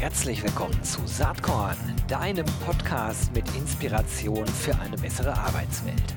Herzlich willkommen zu Saatkorn, deinem Podcast mit Inspiration für eine bessere Arbeitswelt.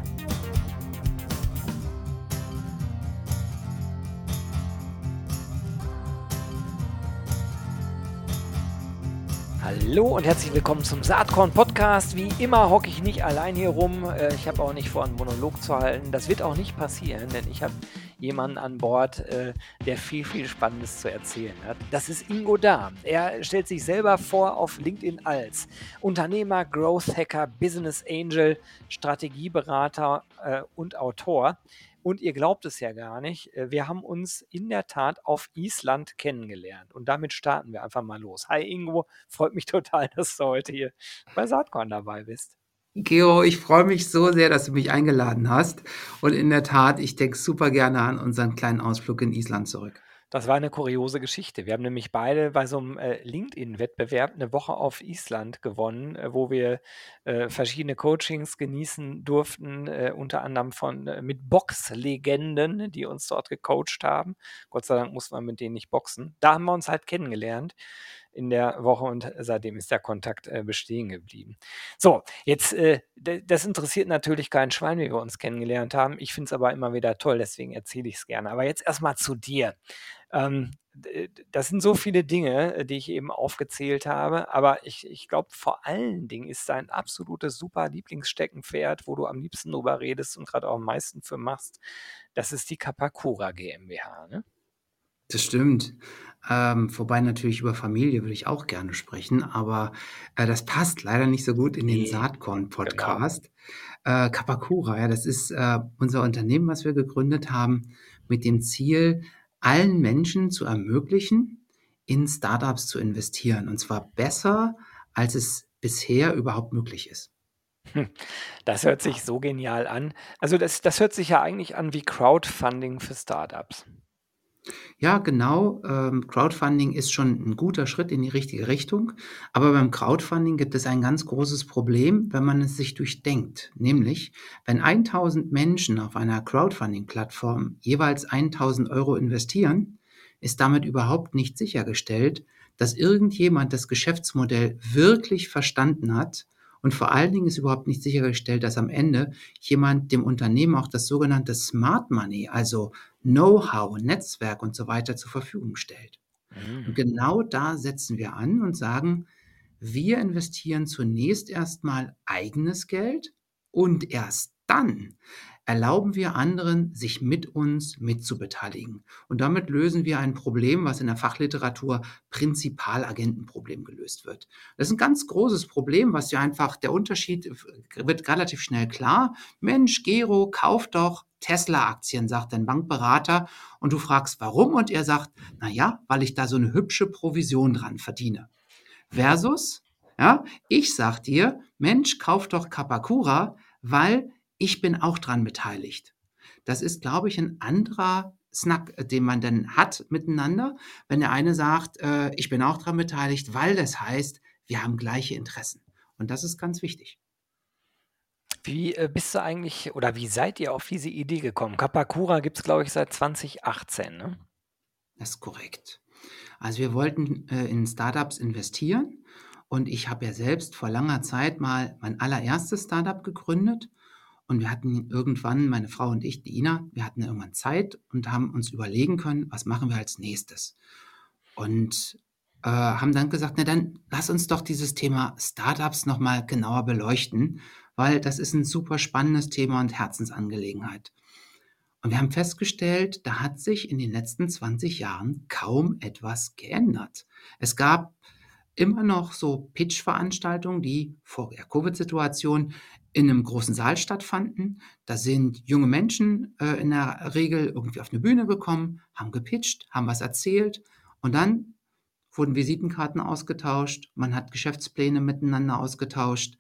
Hallo und herzlich willkommen zum Saatkorn Podcast. Wie immer hocke ich nicht allein hier rum. Äh, ich habe auch nicht vor, einen Monolog zu halten. Das wird auch nicht passieren, denn ich habe jemanden an Bord, äh, der viel, viel Spannendes zu erzählen hat. Das ist Ingo Dahm. Er stellt sich selber vor auf LinkedIn als Unternehmer, Growth Hacker, Business Angel, Strategieberater äh, und Autor. Und ihr glaubt es ja gar nicht, äh, wir haben uns in der Tat auf Island kennengelernt. Und damit starten wir einfach mal los. Hi Ingo, freut mich total, dass du heute hier bei Saatkorn dabei bist. Geo, ich freue mich so sehr, dass du mich eingeladen hast. Und in der Tat, ich denke super gerne an unseren kleinen Ausflug in Island zurück. Das war eine kuriose Geschichte. Wir haben nämlich beide bei so einem äh, LinkedIn-Wettbewerb eine Woche auf Island gewonnen, äh, wo wir äh, verschiedene Coachings genießen durften, äh, unter anderem von äh, mit Boxlegenden, die uns dort gecoacht haben. Gott sei Dank mussten wir mit denen nicht boxen. Da haben wir uns halt kennengelernt in der Woche und seitdem ist der Kontakt äh, bestehen geblieben. So, jetzt, äh, das interessiert natürlich keinen Schwein, wie wir uns kennengelernt haben. Ich finde es aber immer wieder toll, deswegen erzähle ich es gerne. Aber jetzt erstmal zu dir. Ähm, das sind so viele Dinge, äh, die ich eben aufgezählt habe, aber ich, ich glaube, vor allen Dingen ist dein absolutes super Lieblingssteckenpferd, wo du am liebsten drüber redest und gerade auch am meisten für machst, das ist die Kapakura GmbH. Ne? Das stimmt. Ähm, vorbei natürlich über Familie würde ich auch gerne sprechen, aber äh, das passt leider nicht so gut in den Nee, genau. Saatkorn-Podcast. Äh, Kapakura, ja, das ist äh, unser Unternehmen, was wir gegründet haben, mit dem Ziel, allen Menschen zu ermöglichen, in Startups zu investieren. Und zwar besser, als es bisher überhaupt möglich ist. Hm, das hört sich so genial an. Also das, das hört sich ja eigentlich an wie Crowdfunding für Startups. Ja, genau. Ähm, Crowdfunding ist schon ein guter Schritt in die richtige Richtung. Aber beim Crowdfunding gibt es ein ganz großes Problem, wenn man es sich durchdenkt. Nämlich, wenn 1000 Menschen auf einer Crowdfunding-Plattform jeweils 1000 Euro investieren, ist damit überhaupt nicht sichergestellt, dass irgendjemand das Geschäftsmodell wirklich verstanden hat und vor allen Dingen ist überhaupt nicht sichergestellt, dass am Ende jemand dem Unternehmen auch das sogenannte Smart Money, also Know-how, Netzwerk und so weiter zur Verfügung stellt. Und Mhm. genau da setzen wir an und sagen, wir investieren zunächst erstmal eigenes Geld und erst dann erlauben wir anderen, sich mit uns mitzubeteiligen. Und damit lösen wir ein Problem, was in der Fachliteratur Prinzipalagentenproblem gelöst wird. Das ist ein ganz großes Problem, was ja einfach der Unterschied wird relativ schnell klar. Mensch, Gero, kauf doch Tesla-Aktien, sagt dein Bankberater. Und du fragst, warum? Und er sagt, na ja, weil ich da so eine hübsche Provision dran verdiene. Versus, ja, ich sag dir, Mensch, kauf doch Kapakura, weil ich bin auch dran beteiligt. Das ist, glaube ich, ein anderer Snack, äh, den man dann hat miteinander, wenn der eine sagt, äh, ich bin auch dran beteiligt, weil das heißt, wir haben gleiche Interessen. Und das ist ganz wichtig. Wie äh, bist du eigentlich oder wie seid ihr auf diese Idee gekommen? Kapakura gibt es, glaube ich, seit 2018, ne? Das ist korrekt. Also wir wollten äh, in Startups investieren und ich habe ja selbst vor langer Zeit mal mein allererstes Startup gegründet und wir hatten irgendwann, meine Frau und ich, die Ina, wir hatten irgendwann Zeit und haben uns überlegen können, was machen wir als nächstes. Und äh, haben dann gesagt, na dann lass uns doch dieses Thema Startups nochmal genauer beleuchten, weil das ist ein super spannendes Thema und Herzensangelegenheit. Und wir haben festgestellt, da hat sich in den letzten 20 Jahren kaum etwas geändert. Es gab immer noch so Pitch-Veranstaltungen, die vor der Covid-Situation in einem großen Saal stattfanden. Da sind junge Menschen äh, in der Regel irgendwie auf eine Bühne gekommen, haben gepitcht, haben was erzählt und dann wurden Visitenkarten ausgetauscht, man hat Geschäftspläne miteinander ausgetauscht.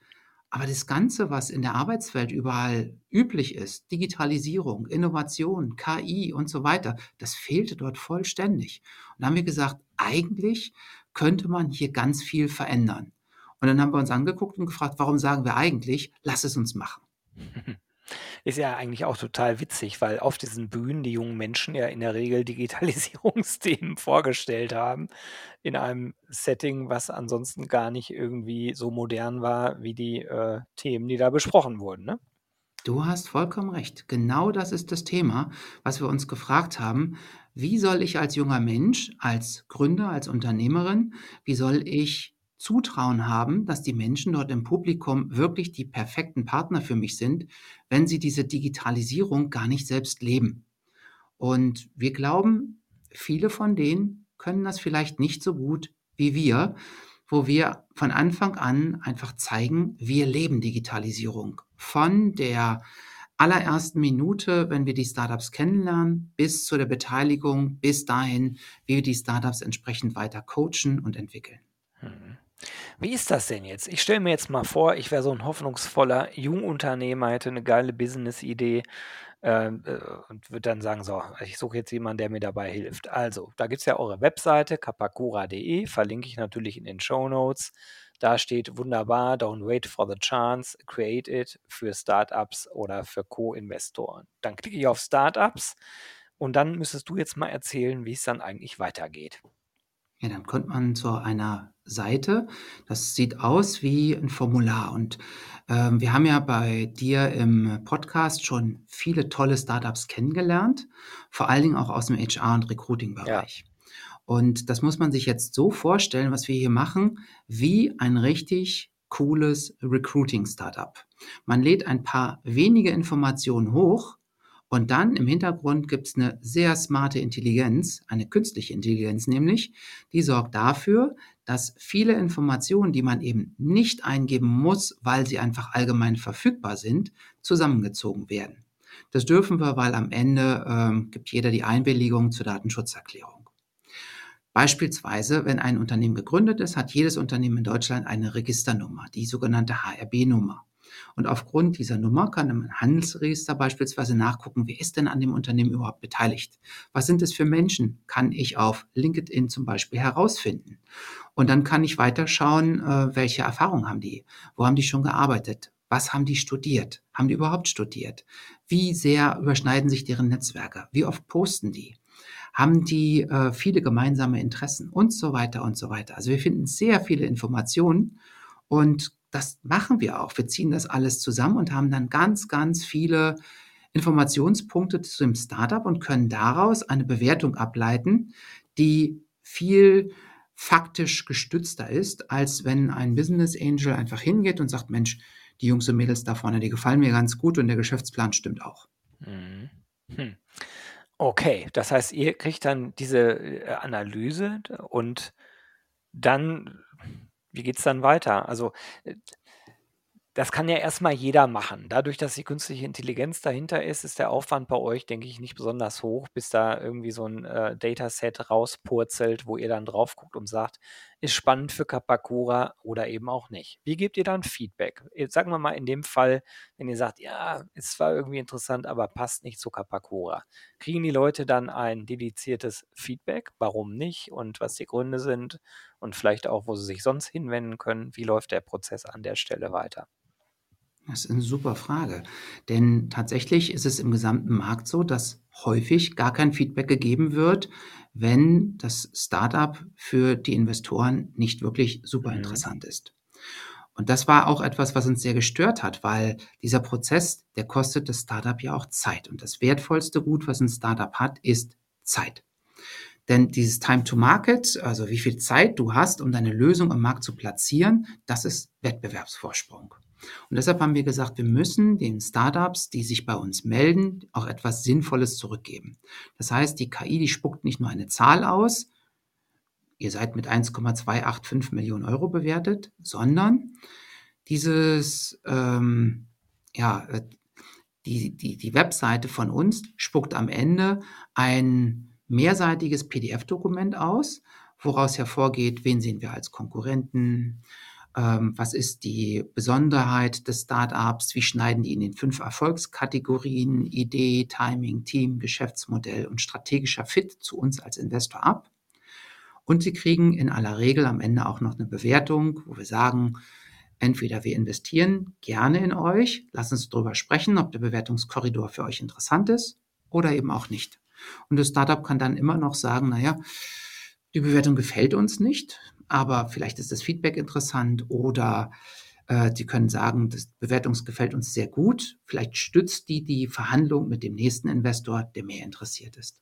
Aber das Ganze, was in der Arbeitswelt überall üblich ist, Digitalisierung, Innovation, KI und so weiter, das fehlte dort vollständig. Und da haben wir gesagt, eigentlich könnte man hier ganz viel verändern. Und dann haben wir uns angeguckt und gefragt, warum sagen wir eigentlich, lass es uns machen. Ist ja eigentlich auch total witzig, weil auf diesen Bühnen die jungen Menschen ja in der Regel Digitalisierungsthemen vorgestellt haben, in einem Setting, was ansonsten gar nicht irgendwie so modern war wie die, äh, Themen, die da besprochen wurden, ne? Du hast vollkommen recht. Genau das ist das Thema, was wir uns gefragt haben. Wie soll ich als junger Mensch, als Gründer, als Unternehmerin, wie soll ich Zutrauen haben, dass die Menschen dort im Publikum wirklich die perfekten Partner für mich sind, wenn sie diese Digitalisierung gar nicht selbst leben? Und wir glauben, viele von denen können das vielleicht nicht so gut wie wir, wo wir von Anfang an einfach zeigen, wir leben Digitalisierung. Von der allerersten Minute, wenn wir die Startups kennenlernen, bis zu der Beteiligung, bis dahin, wie wir die Startups entsprechend weiter coachen und entwickeln. Mhm. Wie ist das denn jetzt? Ich stelle mir jetzt mal vor, ich wäre so ein hoffnungsvoller Jungunternehmer, hätte eine geile Business-Idee ähm, äh, und würde dann sagen, so, ich suche jetzt jemanden, der mir dabei hilft. Also, da gibt es ja eure Webseite kapakura.de, verlinke ich natürlich in den Show Notes. Da steht wunderbar, don't wait for the chance, create it für Startups oder für Co-Investoren. Dann klicke ich auf Startups und dann müsstest du jetzt mal erzählen, wie es dann eigentlich weitergeht. Ja, dann kommt man zu einer Seite. Das sieht aus wie ein Formular. Und ähm, wir haben ja bei dir im Podcast schon viele tolle Startups kennengelernt, vor allen Dingen auch aus dem HR- und Ja. Recruiting-Bereich. Und das muss man sich jetzt so vorstellen, was wir hier machen, wie ein richtig cooles Recruiting-Startup. Man lädt ein paar wenige Informationen hoch und dann im Hintergrund gibt es eine sehr smarte Intelligenz, eine künstliche Intelligenz nämlich, die sorgt dafür, dass viele Informationen, die man eben nicht eingeben muss, weil sie einfach allgemein verfügbar sind, zusammengezogen werden. Das dürfen wir, weil am Ende ähm, gibt jeder die Einwilligung zur Datenschutzerklärung. Beispielsweise, wenn ein Unternehmen gegründet ist, hat jedes Unternehmen in Deutschland eine Registernummer, die sogenannte HRB-Nummer. Und aufgrund dieser Nummer kann im Handelsregister beispielsweise nachgucken, wer ist denn an dem Unternehmen überhaupt beteiligt? Was sind es für Menschen? Kann ich auf LinkedIn zum Beispiel herausfinden? Und dann kann ich weiterschauen, äh, welche Erfahrungen haben die? Wo haben die schon gearbeitet? Was haben die studiert? Haben die überhaupt studiert? Wie sehr überschneiden sich deren Netzwerke? Wie oft posten die? Haben die äh, viele gemeinsame Interessen und so weiter und so weiter? Also wir finden sehr viele Informationen und das machen wir auch. Wir ziehen das alles zusammen und haben dann ganz, ganz viele Informationspunkte zu dem Startup und können daraus eine Bewertung ableiten, die viel faktisch gestützter ist, als wenn ein Business Angel einfach hingeht und sagt, Mensch, die Jungs und Mädels da vorne, die gefallen mir ganz gut und der Geschäftsplan stimmt auch. Mhm. Hm. Okay, das heißt, ihr kriegt dann diese äh, Analyse und dann, wie geht es dann weiter? Also, äh, das kann ja erstmal jeder machen. Dadurch, dass die künstliche Intelligenz dahinter ist, ist der Aufwand bei euch, denke ich, nicht besonders hoch, bis da irgendwie so ein äh, Dataset rauspurzelt, wo ihr dann drauf guckt und sagt, ist spannend für Kapakura oder eben auch nicht. Wie gebt ihr dann Feedback? Jetzt sagen wir mal in dem Fall, wenn ihr sagt, ja, ist zwar irgendwie interessant, aber passt nicht zu Kapakura. Kriegen die Leute dann ein dediziertes Feedback, warum nicht und was die Gründe sind und vielleicht auch, wo sie sich sonst hinwenden können? Wie läuft der Prozess an der Stelle weiter? Das ist eine super Frage, denn tatsächlich ist es im gesamten Markt so, dass häufig gar kein Feedback gegeben wird, wenn das Startup für die Investoren nicht wirklich super Mhm. interessant ist. Und das war auch etwas, was uns sehr gestört hat, weil dieser Prozess, der kostet das Startup ja auch Zeit. Und das wertvollste Gut, was ein Startup hat, ist Zeit. Denn dieses Time to Market, also wie viel Zeit du hast, um deine Lösung am Markt zu platzieren, das ist Wettbewerbsvorsprung. Und deshalb haben wir gesagt, wir müssen den Startups, die sich bei uns melden, auch etwas Sinnvolles zurückgeben. Das heißt, die KI, die spuckt nicht nur eine Zahl aus, ihr seid mit 1,285 Millionen Euro bewertet, sondern dieses, ähm, ja, die, die, die Webseite von uns spuckt am Ende ein mehrseitiges PDF-Dokument aus, woraus hervorgeht, wen sehen wir als Konkurrenten, ähm, was ist die Besonderheit des Startups, wie schneiden die in den fünf Erfolgskategorien Idee, Timing, Team, Geschäftsmodell und strategischer Fit zu uns als Investor ab. Und sie kriegen in aller Regel am Ende auch noch eine Bewertung, wo wir sagen, entweder wir investieren gerne in euch, lassen uns darüber sprechen, ob der Bewertungskorridor für euch interessant ist oder eben auch nicht. Und das Startup kann dann immer noch sagen, naja, die Bewertung gefällt uns nicht, aber vielleicht ist das Feedback interessant oder äh, die können sagen, das Bewertung gefällt uns sehr gut. Vielleicht stützt die die Verhandlung mit dem nächsten Investor, der mehr interessiert ist.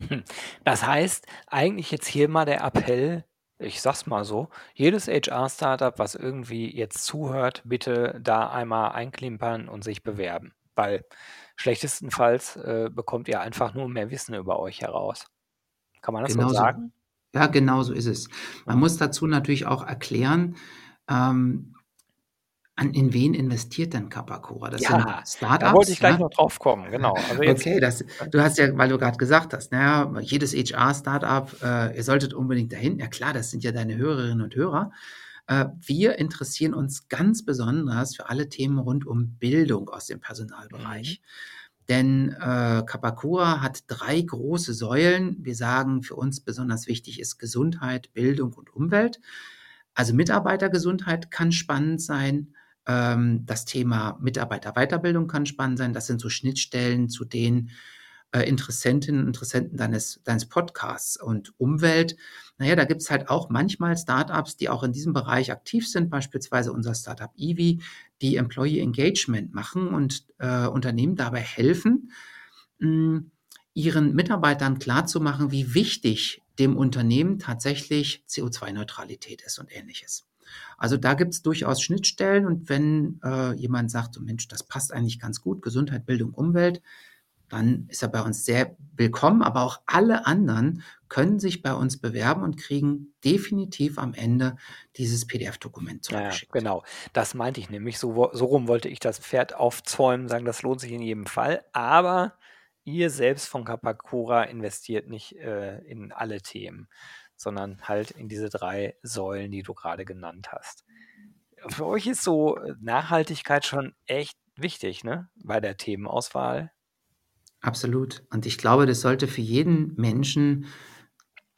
Hm. Das heißt, eigentlich jetzt hier mal der Appell, ich sag's mal so, jedes HR-Startup, was irgendwie jetzt zuhört, bitte da einmal einklimpern und sich bewerben. Weil schlechtestenfalls äh, bekommt ihr einfach nur mehr Wissen über euch heraus. Kann man das Genau so. sagen? Ja, genau so ist es. Man muss dazu natürlich auch erklären, ähm, an in wen investiert denn Capacura? Das sind Ja, da wollte ich Startups, gleich ne? noch drauf kommen, genau. Also Okay, das du hast ja weil du gerade gesagt hast, na ja, jedes HR-Startup, äh, ihr solltet unbedingt dahin. Ja klar, das sind ja deine Hörerinnen und Hörer. Äh, wir interessieren uns ganz besonders für alle Themen rund um Bildung aus dem Mhm. Denn, äh, Capacura hat 3 große Säulen. Wir sagen, für uns besonders wichtig ist Gesundheit, Bildung und Umwelt. Also, Mitarbeitergesundheit kann spannend sein. Ähm, das Thema Mitarbeiterweiterbildung kann spannend sein. Das sind so Schnittstellen zu den, äh, Interessentinnen und Interessenten deines deines Podcasts. Und Umwelt, na ja, da gibt's halt auch manchmal Startups, die auch in diesem Bereich aktiv sind, beispielsweise unser Startup Evi, die Employee Engagement machen und, äh, Unternehmen dabei helfen, hm, ihren Mitarbeitern klarzumachen, wie wichtig dem Unternehmen tatsächlich CO2-Neutralität ist und Ähnliches. Also, da gibt's durchaus Schnittstellen und wenn, äh, jemand sagt: „So Mensch, das passt eigentlich ganz gut, Gesundheit, Bildung, Umwelt“, dann ist er bei uns sehr willkommen. Aber auch alle anderen können sich bei uns bewerben und kriegen definitiv am Ende dieses PDF-Dokument Ja, ja, genau. Das meinte ich nämlich. So so rum wollte ich das Pferd aufzäumen, sagen, das lohnt sich in jedem Fall. Aber ihr selbst von Capacura investiert nicht, äh, in alle Themen, sondern halt in diese 3 Säulen, die du gerade genannt hast. Für euch ist so, äh, Nachhaltigkeit schon echt wichtig, ne, bei der Themenauswahl? Absolut. Und ich glaube, das sollte für jeden Menschen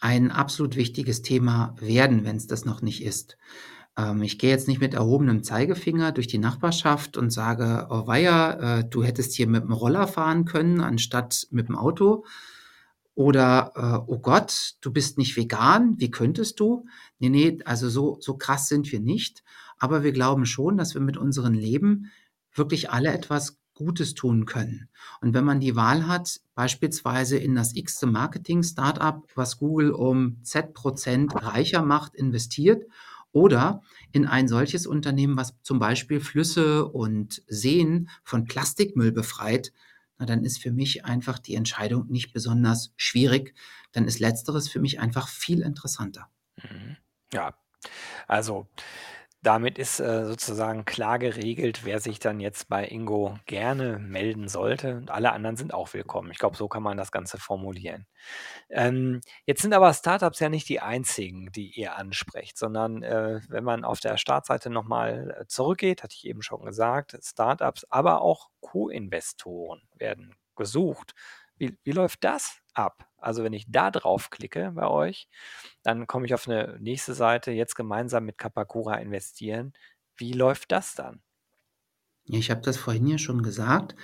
ein absolut wichtiges Thema werden, wenn's das noch nicht ist. Ähm, ich gehe jetzt nicht mit erhobenem Zeigefinger durch die Nachbarschaft und sage: „Oh weia, äh, du hättest hier mit'm Roller fahren können anstatt mit'm Auto.“ Oder, äh: „Oh Gott, du bist nicht vegan, wie könntest du?“ Ne, ne, also so so krass sind wir nicht. Aber wir glauben schon, dass wir mit unserem Leben wirklich alle etwas Gutes tun können. Und wenn man die Wahl hat, beispielsweise in das x-te Marketing-Startup, was Google um Z% reicher macht, investiert oder in ein solches Unternehmen, was zum Beispiel Flüsse und Seen von Plastikmüll befreit, na, dann ist für mich einfach die Entscheidung nicht besonders schwierig. Dann ist Letzteres für mich einfach viel interessanter. Mhm. Ja, also damit ist, äh, sozusagen klar geregelt, wer sich dann jetzt bei Ingo gerne melden sollte und alle anderen sind auch willkommen. Ich glaube, so kann man das Ganze formulieren. Ähm, jetzt sind aber Startups ja nicht die einzigen, die ihr ansprecht, sondern, äh, wenn man auf der Startseite noch mal, äh, zurückgeht, hatte ich eben schon gesagt, Startups, aber auch Co-Investoren werden gesucht. Wie wie läuft das ab? Also, wenn ich da draufklicke bei euch, dann komme ich auf 'ne nächste Seite, jetzt gemeinsam mit Capacura investieren. Wie läuft das dann? Ja, ich habe das vorhin ja schon gesagt.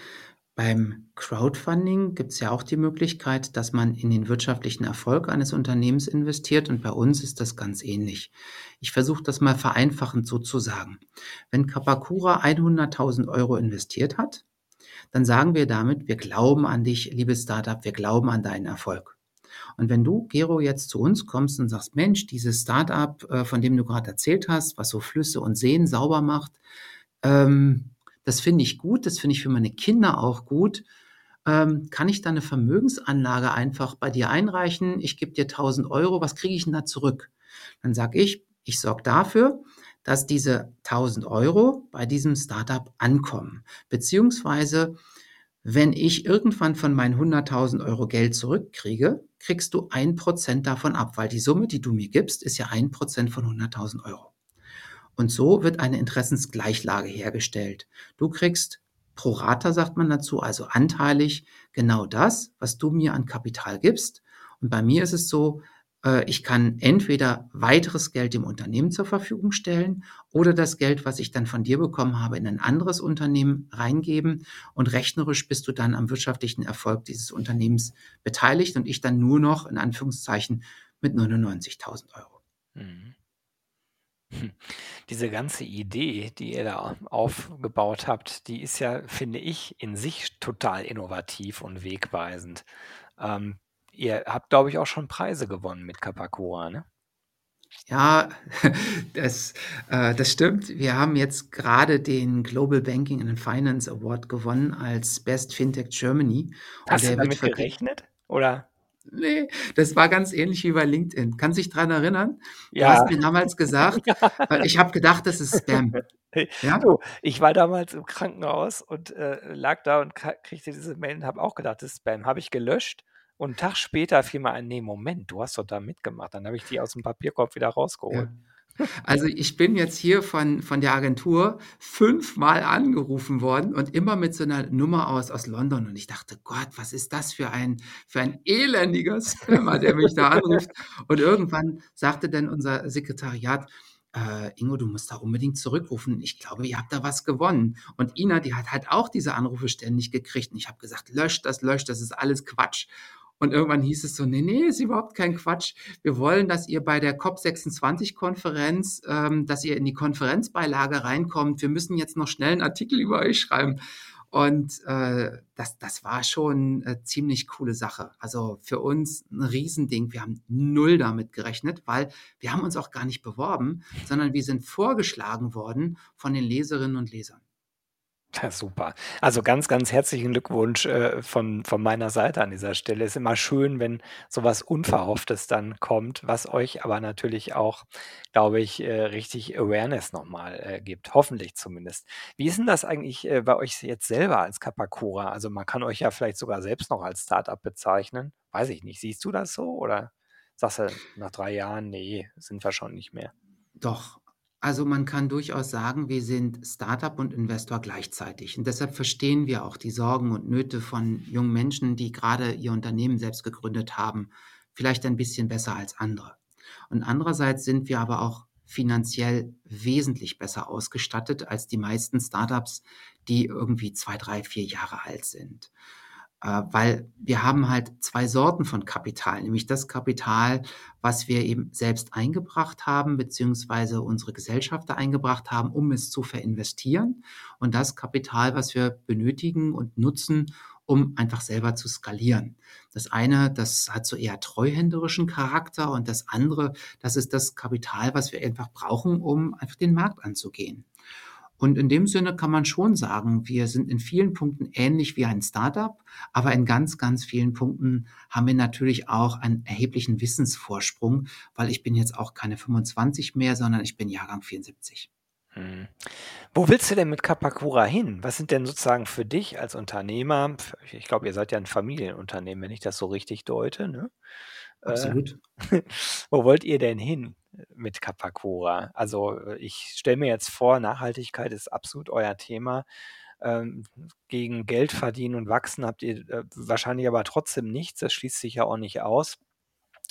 Beim Crowdfunding gibt's ja auch die Möglichkeit, dass man in den wirtschaftlichen Erfolg eines Unternehmens investiert und bei uns ist das ganz ähnlich. Ich versuche das mal vereinfachend so zu sagen. Wenn Capacura 100.000 € investiert hat, dann sagen wir damit: „Wir glauben an dich, liebes Startup, wir glauben an deinen Erfolg.“ Und wenn du, Gero, jetzt zu uns kommst und sagst: „Mensch, dieses Startup, äh, von dem du grad erzählt hast, was so Flüsse und Seen sauber macht, ähm, das finde ich gut, das finde ich für meine Kinder auch gut. Ähm, kann ich da 'ne Vermögensanlage einfach bei dir einreichen? Ich gebe dir 1.000 €, was kriege ich 'n da zurück?“ Dann sage ich: „Ich sorge dafür, dass diese 1.000 € bei diesem Startup ankommen. Beziehungsweise, wenn ich irgendwann von meinen 100.000 € Geld zurückkriege, kriegst du 1 % davon ab, weil die Summe, die du mir gibst, ist ja 1 % von 100.000 €.“ Und so wird eine Interessensgleichlage hergestellt. Du kriegst pro rata, sagt man dazu, also anteilig genau das, was du mir an Kapital gibst. Und bei mir ist es so, ich kann entweder weiteres Geld dem Unternehmen zur Verfügung stellen oder das Geld, was ich dann von dir bekommen habe, in ein anderes Unternehmen reingeben und rechnerisch bist du dann am wirtschaftlichen Erfolg dieses Unternehmens beteiligt und ich dann nur noch in Anführungszeichen mit 99.000 Euro. Mhm. Hm. Diese ganze Idee, die ihr da aufgebaut habt, die ist ja, finde ich, in sich total innovativ und wegweisend. Ähm, ihr habt, glaube ich, auch schon Preise gewonnen mit Kapakura, ne? Ja, das, äh, das stimmt. Wir haben jetzt gerade den Global Banking and Finance Award gewonnen als Best Fintech Germany. Hast du damit gerechnet? Oder? Nee, das war ganz ähnlich wie bei LinkedIn. Kannst du dich dran erinnern? Du Ja. hast mir damals gesagt, weil ich habe gedacht, das ist Spam. Ja? Du, ich war damals im Krankenhaus und äh, lag da und kriegte diese Mail und habe auch gedacht, das ist Spam. Habe ich gelöscht und 'n Tag später fiel mir ein: „Ne, Moment, du hast doch da mitgemacht.“ Dann habe ich die aus dem Papierkorb wieder rausgeholt. Ja. Also, ich bin jetzt hier von von der Agentur fünfmal angerufen worden und immer mit so 'ner Nummer aus aus London und ich dachte: „Gott, was ist das für ein für ein elendiger Spammer, der mich da anruft?“ Und irgendwann sagte dann unser Sekretariat: „Äh, Ingo, du musst da unbedingt zurückrufen. Ich glaube, ihr habt da was gewonnen.“ Und Ina, die hat halt auch diese Anrufe ständig gekriegt und ich habe gesagt: „Löscht das, löscht, das ist alles Quatsch.“ Und irgendwann hieß es so: „Ne, ne, ist überhaupt kein Quatsch. Wir wollen, dass ihr bei der COP26-Konferenz ähm, dass ihr in die Konferenzbeilage reinkommt. Wir müssen jetzt noch schnell 'n Artikel über euch schreiben.“ Und, äh, das das war schon, äh, ziemlich coole Sache. Also, für uns 'n Riesending. Wir haben null damit gerechnet, weil wir haben uns auch gar nicht beworben, sondern wir sind vorgeschlagen worden von den Leserinnen und Lesern. Ja, super. Also, ganz, ganz herzlichen Glückwunsch, äh, von von meiner Seite an dieser Stelle. Ist immer schön, wenn so was Unverhofftes dann kommt, was euch aber natürlich auch, glaube ich, äh, richtig Awareness noch mal, äh, gibt, hoffentlich zumindest. Wie ist 'n das eigentlich, äh, bei euch jetzt selber als Capacura? Also, man kann euch ja vielleicht sogar selbst noch als Start-up bezeichnen. Weiß ich nicht. Siehst du das so oder sagst du nach 3 Jahren: „Ne, sind wir schon nicht mehr?“ Doch. Also, man kann durchaus sagen, wir sind Start-up und Investor gleichzeitig und deshalb verstehen wir auch die Sorgen und Nöte von jungen Menschen, die grade ihr Unternehmen selbst gegründet haben, vielleicht ein bisschen besser als andere. Und andererseits sind wir aber auch finanziell wesentlich besser ausgestattet als die meisten Start-ups, die irgendwie 2, 3, 4 Jahre alt sind. Äh, weil wir haben halt 2 Sorten von Kapital, nämlich das Kapital, was wir eben selbst eingebracht haben, beziehungsweise unsere Gesellschafter eingebracht haben, um es zu verinvestieren und das Kapital, was wir benötigen und nutzen, um einfach selber zu skalieren. Das eine, das hat so eher treuhänderischen Charakter und das andere, das ist das Kapital, was wir einfach brauchen, um einfach den Markt anzugehen. Und in dem Sinne kann man schon sagen, wir sind in vielen Punkten ähnlich wie ein Start-up, aber in ganz, ganz vielen Punkten haben wir natürlich auch einen erheblichen Wissensvorsprung, weil ich bin jetzt auch keine 25 mehr, sondern ich bin Jahrgang 74. Mhm. Wo willst du denn mit Capacura hin? Was sind denn sozusagen für dich als Unternehmer ich glaube, ihr seid ja 'n Familienunternehmen, wenn ich das so richtig deute, ne? Äh, Absolut. wo wollt ihr denn hin mit Capacura? Also, ich stelle mir jetzt vor, Nachhaltigkeit ist absolut euer Thema. Ähm, gegen Geld verdienen und wachsen habt ihr, äh, wahrscheinlich aber trotzdem nichts. Das schließt sich ja auch nicht aus.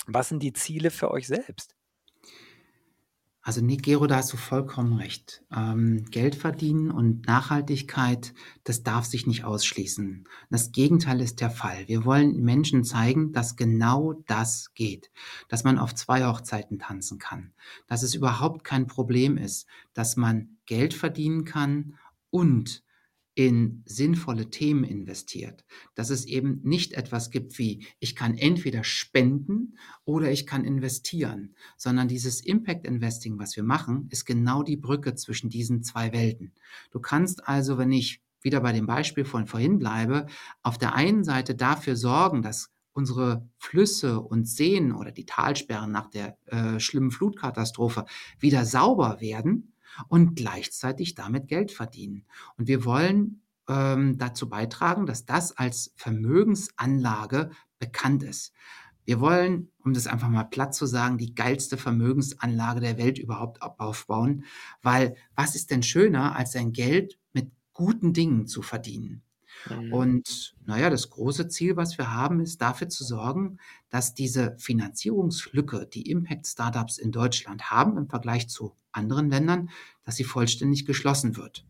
Was sind die Ziele für euch selbst? Also, ne, Gero, da hast du vollkommen recht. Ähm, Geld verdienen und Nachhaltigkeit, das darf sich nicht ausschließen. Das Gegenteil ist der Fall. Wir wollen Menschen zeigen, dass genau das geht, dass man auf 2 Hochzeiten tanzen kann, dass es überhaupt kein Problem ist, dass man Geld verdienen kann und in sinnvolle Themen investiert. Dass es eben nicht etwas gibt wie: „Ich kann entweder spenden oder ich kann investieren“, sondern dieses Impact Investing, was wir machen, ist genau die Brücke zwischen diesen 2 Welten. Du kannst also, wenn ich wieder bei dem Beispiel von vorhin bleibe, auf der einen Seite dafür sorgen, dass unsere Flüsse und Seen oder die Talsperren nach der, äh, schlimmen Flutkatastrophe wieder sauber werden und gleichzeitig damit Geld verdienen. Und wir wollen, ähm, dazu beitragen, dass das als Vermögensanlage bekannt ist. Wir wollen, um das einfach mal platt zu sagen, die geilste Vermögensanlage der Welt überhaupt aufbauen, weil was ist denn schöner, als sein Geld mit guten Dingen zu verdienen? Mhm. Und naja, das große Ziel, was wir haben, ist dafür zu sorgen, dass diese Finanzierungslücke, die Impact-Startups in Deutschland haben im Vergleich zu anderen Ländern, dass sie vollständig geschlossen wird.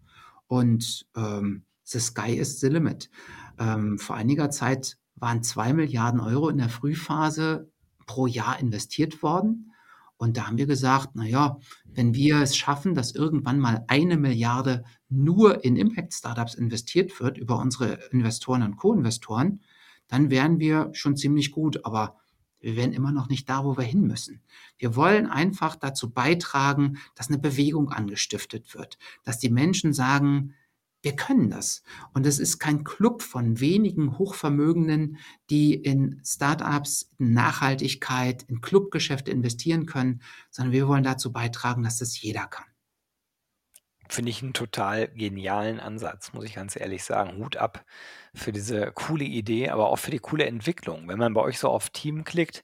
Und ähm, the sky is the limit. Ähm, vor einiger Zeit waren zwei Milliarden Euro in der Frühphase pro Jahr investiert worden. Und da haben wir gesagt, na ja, wenn wir es schaffen, dass irgendwann mal eine Milliarde nur in Impact-Startups investiert wird über unsere Investoren und Co-Investoren, dann wären wir schon ziemlich gut. Aber wir wären immer noch nicht da, wo wir hin müssen. Wir wollen einfach dazu beitragen, dass eine Bewegung angestiftet wird, dass die Menschen sagen, wir können das. Und es ist kein Club von wenigen Hochvermögenden, die in Startups, in Nachhaltigkeit, in Clubgeschäfte investieren können, sondern wir wollen dazu beitragen, dass das jeder kann. Finde ich einen total genialen Ansatz, muss ich ganz ehrlich sagen. Hut ab für diese coole Idee, aber auch für die coole Entwicklung. Wenn man bei euch so auf Team klickt,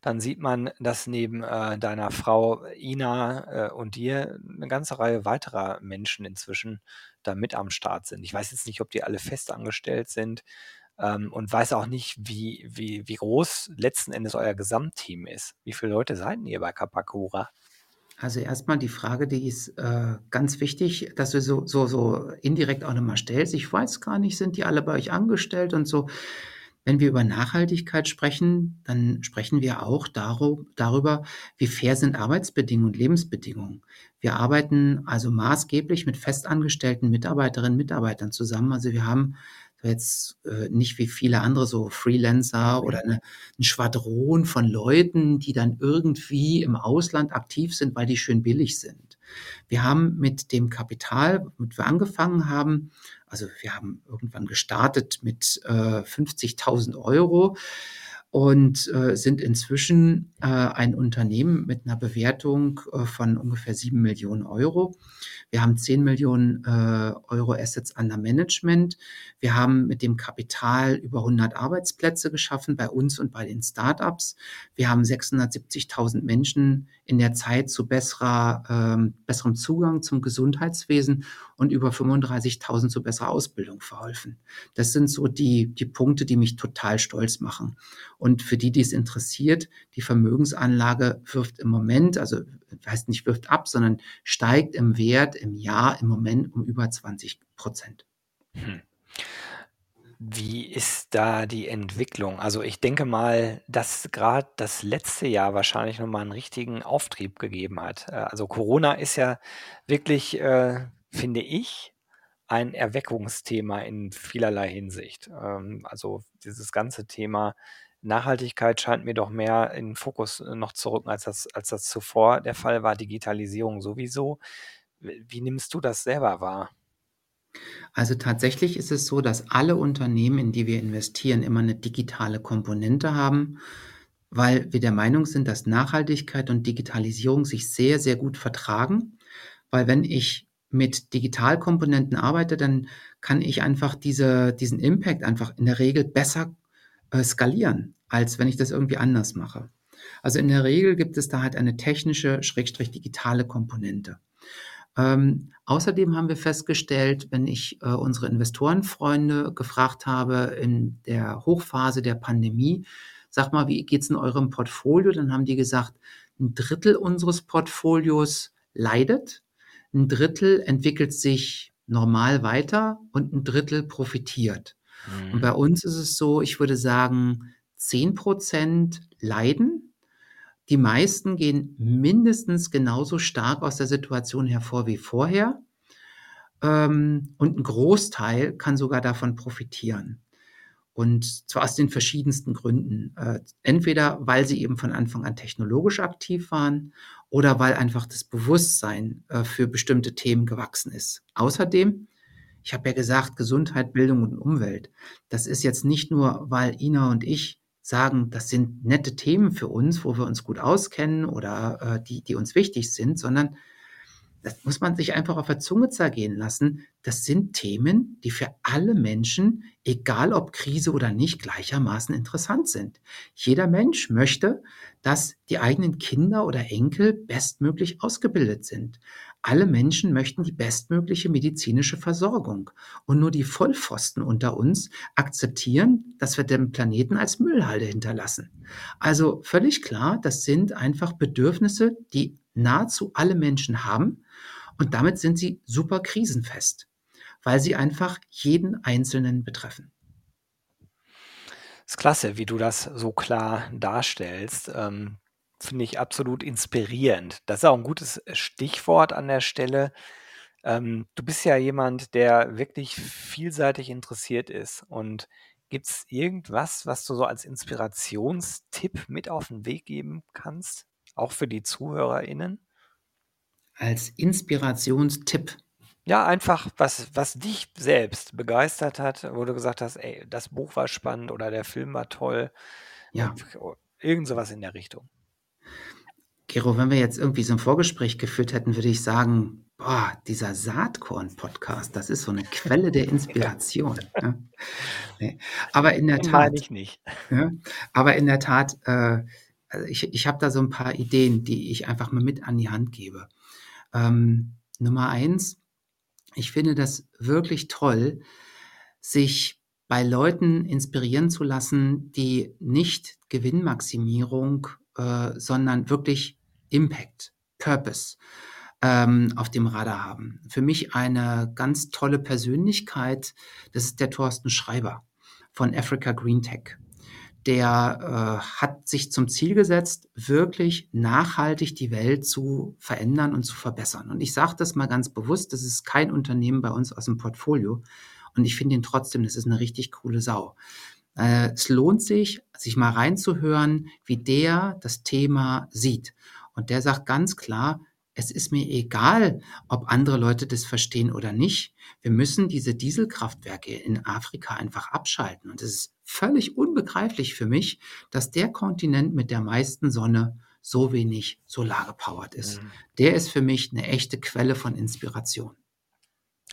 dann sieht man, dass neben äh, deiner Frau Ina äh, und dir eine ganze Reihe weiterer Menschen inzwischen da mit am Start sind. Ich weiß jetzt nicht, ob die alle festangestellt sind ähm, und weiß auch nicht, wie, wie, wie groß letzten Endes euer Gesamtteam ist. Wie viele Leute seid ihr bei Kapakura? Also erstmal die Frage, die ist äh, ganz wichtig, dass du so, so, so indirekt auch nochmal stellst. Ich weiß gar nicht, sind die alle bei euch angestellt und so. Wenn wir über Nachhaltigkeit sprechen, dann sprechen wir auch darüber, wie fair sind Arbeitsbedingungen und Lebensbedingungen. Wir arbeiten also maßgeblich mit festangestellten Mitarbeiterinnen und Mitarbeitern zusammen. Also wir haben jetzt äh, nicht wie viele andere so Freelancer oder eine, ein Schwadron von Leuten, die dann irgendwie im Ausland aktiv sind, weil die schön billig sind. Wir haben mit dem Kapital, mit wir angefangen haben, also wir haben irgendwann gestartet mit äh, 50.000 Euro und äh, sind inzwischen äh, ein Unternehmen mit einer Bewertung äh, von ungefähr sieben Millionen Euro. Wir haben zehn Millionen äh, Euro Assets under Management. Wir haben mit dem Kapital über 100 Arbeitsplätze geschaffen bei uns und bei den Startups. Wir haben 670.000 Menschen in der Zeit zu besserer, ähm, besserem Zugang zum Gesundheitswesen und über 35.000 zu besserer Ausbildung verholfen. Das sind so die, die Punkte, die mich total stolz machen. Und für die, die es interessiert, die Vermögensanlage wirft im Moment, also heißt nicht wirft ab, sondern steigt im Wert im Jahr im Moment um über 20 Prozent. Hm. Wie ist da die Entwicklung? Also ich denke mal, dass gerade das letzte Jahr wahrscheinlich nochmal einen richtigen Auftrieb gegeben hat. Äh, also Corona ist ja wirklich, äh, finde ich, ein Erweckungsthema in vielerlei Hinsicht. Ähm, also dieses ganze Thema Nachhaltigkeit scheint mir doch mehr in den Fokus äh, noch zu rücken, als das, als das zuvor der Fall war. Digitalisierung sowieso. Wie nimmst du das selber wahr? Also tatsächlich ist es so, dass alle Unternehmen, in die wir investieren, immer eine digitale Komponente haben, weil wir der Meinung sind, dass Nachhaltigkeit und Digitalisierung sich sehr, sehr gut vertragen. Weil wenn ich mit Digitalkomponenten arbeite, dann kann ich einfach diese, diesen Impact einfach in der Regel besser skalieren, als wenn ich das irgendwie anders mache. Also in der Regel gibt es da halt eine technische, schrägstrich digitale Komponente. Ähm, außerdem haben wir festgestellt, wenn ich äh, unsere Investorenfreunde gefragt habe in der Hochphase der Pandemie, sag mal, wie geht's in eurem Portfolio? Dann haben die gesagt, ein Drittel unseres Portfolios leidet, ein Drittel entwickelt sich normal weiter und ein Drittel profitiert. Mhm. Und bei uns ist es so, ich würde sagen, 10 Prozent leiden die meisten gehen mindestens genauso stark aus der Situation hervor wie vorher. Ähm, und ein Großteil kann sogar davon profitieren. Und zwar aus den verschiedensten Gründen. Äh, entweder weil sie eben von Anfang an technologisch aktiv waren oder weil einfach das Bewusstsein äh, für bestimmte Themen gewachsen ist. Außerdem, ich habe ja gesagt, Gesundheit, Bildung und Umwelt. Das ist jetzt nicht nur, weil Ina und ich sagen, das sind nette Themen für uns, wo wir uns gut auskennen oder äh, die, die uns wichtig sind, sondern das muss man sich einfach auf der Zunge zergehen lassen. Das sind Themen, die für alle Menschen, egal ob Krise oder nicht, gleichermaßen interessant sind. Jeder Mensch möchte, dass die eigenen Kinder oder Enkel bestmöglich ausgebildet sind. Alle Menschen möchten die bestmögliche medizinische Versorgung. Und nur die Vollpfosten unter uns akzeptieren, dass wir den Planeten als Müllhalde hinterlassen. Also völlig klar, das sind einfach Bedürfnisse, die nahezu alle Menschen haben. Und damit sind sie super krisenfest, weil sie einfach jeden Einzelnen betreffen. Das ist klasse, wie du das so klar darstellst. Ähm, Finde ich absolut inspirierend. Das ist auch ein gutes Stichwort an der Stelle. Ähm, du bist ja jemand, der wirklich vielseitig interessiert ist. Und gibt es irgendwas, was du so als Inspirationstipp mit auf den Weg geben kannst? Auch für die ZuhörerInnen? Als Inspirationstipp. Ja, einfach, was, was dich selbst begeistert hat, wo du gesagt hast, ey, das Buch war spannend oder der Film war toll. Ja. Irgend sowas in der Richtung. Gero, wenn wir jetzt irgendwie so ein Vorgespräch geführt hätten, würde ich sagen, boah, dieser Saatkorn-Podcast, das ist so eine Quelle der Inspiration. ja. nee. Aber in der Den Tat. ich nicht. Ja, aber in der Tat, äh, also ich, ich habe da so ein paar Ideen, die ich einfach mal mit an die Hand gebe. Ähm, Nummer eins, ich finde das wirklich toll, sich bei Leuten inspirieren zu lassen, die nicht Gewinnmaximierung, äh, sondern wirklich Impact, Purpose ähm, auf dem Radar haben. Für mich eine ganz tolle Persönlichkeit, das ist der Thorsten Schreiber von Africa Green Tech. Der äh, hat sich zum Ziel gesetzt, wirklich nachhaltig die Welt zu verändern und zu verbessern. Und ich sage das mal ganz bewusst, das ist kein Unternehmen bei uns aus dem Portfolio. Und ich finde ihn trotzdem, das ist eine richtig coole Sau. Äh, es lohnt sich, sich mal reinzuhören, wie der das Thema sieht. Und der sagt ganz klar, es ist mir egal, ob andere Leute das verstehen oder nicht. Wir müssen diese Dieselkraftwerke in Afrika einfach abschalten. Und es ist völlig unbegreiflich für mich, dass der Kontinent mit der meisten Sonne so wenig solargepowert ist. Mhm. Der ist für mich eine echte Quelle von Inspiration.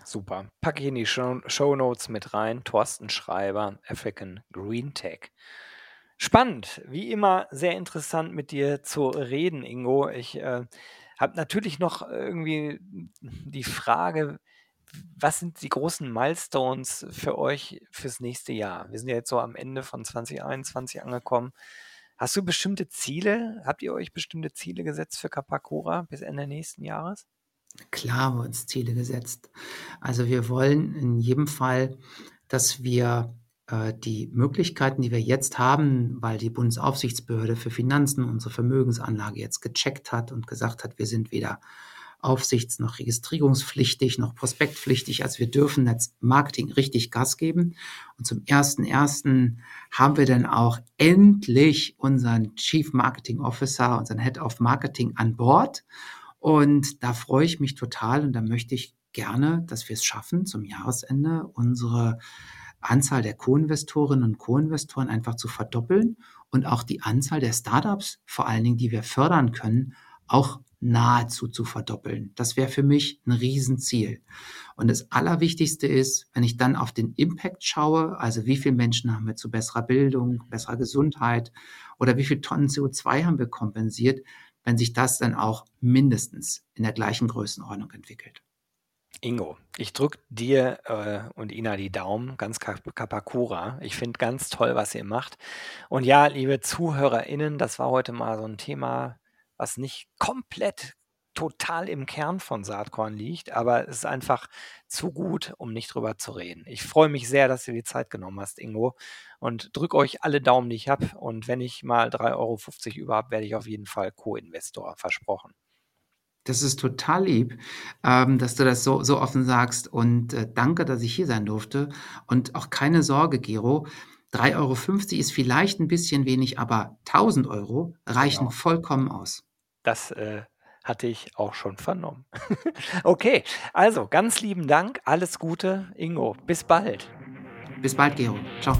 Super. Packe ich in die Show Notes mit rein. Thorsten Schreiber, African Green Tech. Spannend, wie immer sehr interessant mit dir zu reden, Ingo. Ich äh, habe natürlich noch irgendwie die Frage, was sind die großen Milestones für euch fürs nächste Jahr? Wir sind ja jetzt so am Ende von 2021 angekommen. Hast du bestimmte Ziele? Habt ihr euch bestimmte Ziele gesetzt für Kapakura bis Ende nächsten Jahres? Klar haben wir uns Ziele gesetzt. Also wir wollen in jedem Fall, dass wir die Möglichkeiten, die wir jetzt haben, weil die Bundesaufsichtsbehörde für Finanzen unsere Vermögensanlage jetzt gecheckt hat und gesagt hat, wir sind weder aufsichts- noch registrierungspflichtig, noch prospektpflichtig. Also wir dürfen jetzt Marketing richtig Gas geben. Und zum ersten ersten haben wir dann auch endlich unseren Chief Marketing Officer, unseren Head of Marketing an Bord. Und da freue ich mich total und da möchte ich gerne, dass wir es schaffen, zum Jahresende unsere Anzahl der Co-Investorinnen und Co-Investoren einfach zu verdoppeln und auch die Anzahl der Startups, vor allen Dingen, die wir fördern können, auch nahezu zu verdoppeln. Das wäre für mich ein Riesenziel. Und das Allerwichtigste ist, wenn ich dann auf den Impact schaue, also wie viele Menschen haben wir zu besserer Bildung, besserer Gesundheit oder wie viel Tonnen CO2 haben wir kompensiert, wenn sich das dann auch mindestens in der gleichen Größenordnung entwickelt. Ingo, ich drücke dir äh, und Ina die Daumen, ganz Kapakura. Ich finde ganz toll, was ihr macht. Und ja, liebe ZuhörerInnen, das war heute mal so ein Thema, was nicht komplett total im Kern von Saatkorn liegt, aber es ist einfach zu gut, um nicht drüber zu reden. Ich freue mich sehr, dass du die Zeit genommen hast, Ingo, und drücke euch alle Daumen, die ich habe. Und wenn ich mal 3,50 Euro über habe, werde ich auf jeden Fall Co-Investor, versprochen. Das ist total lieb, ähm, dass du das so, so offen sagst. Und äh, danke, dass ich hier sein durfte. Und auch keine Sorge, Gero. 3,50 Euro ist vielleicht ein bisschen wenig, aber 1000 Euro reichen genau. vollkommen aus. Das äh, hatte ich auch schon vernommen. okay, also ganz lieben Dank. Alles Gute, Ingo. Bis bald. Bis bald, Gero. Ciao.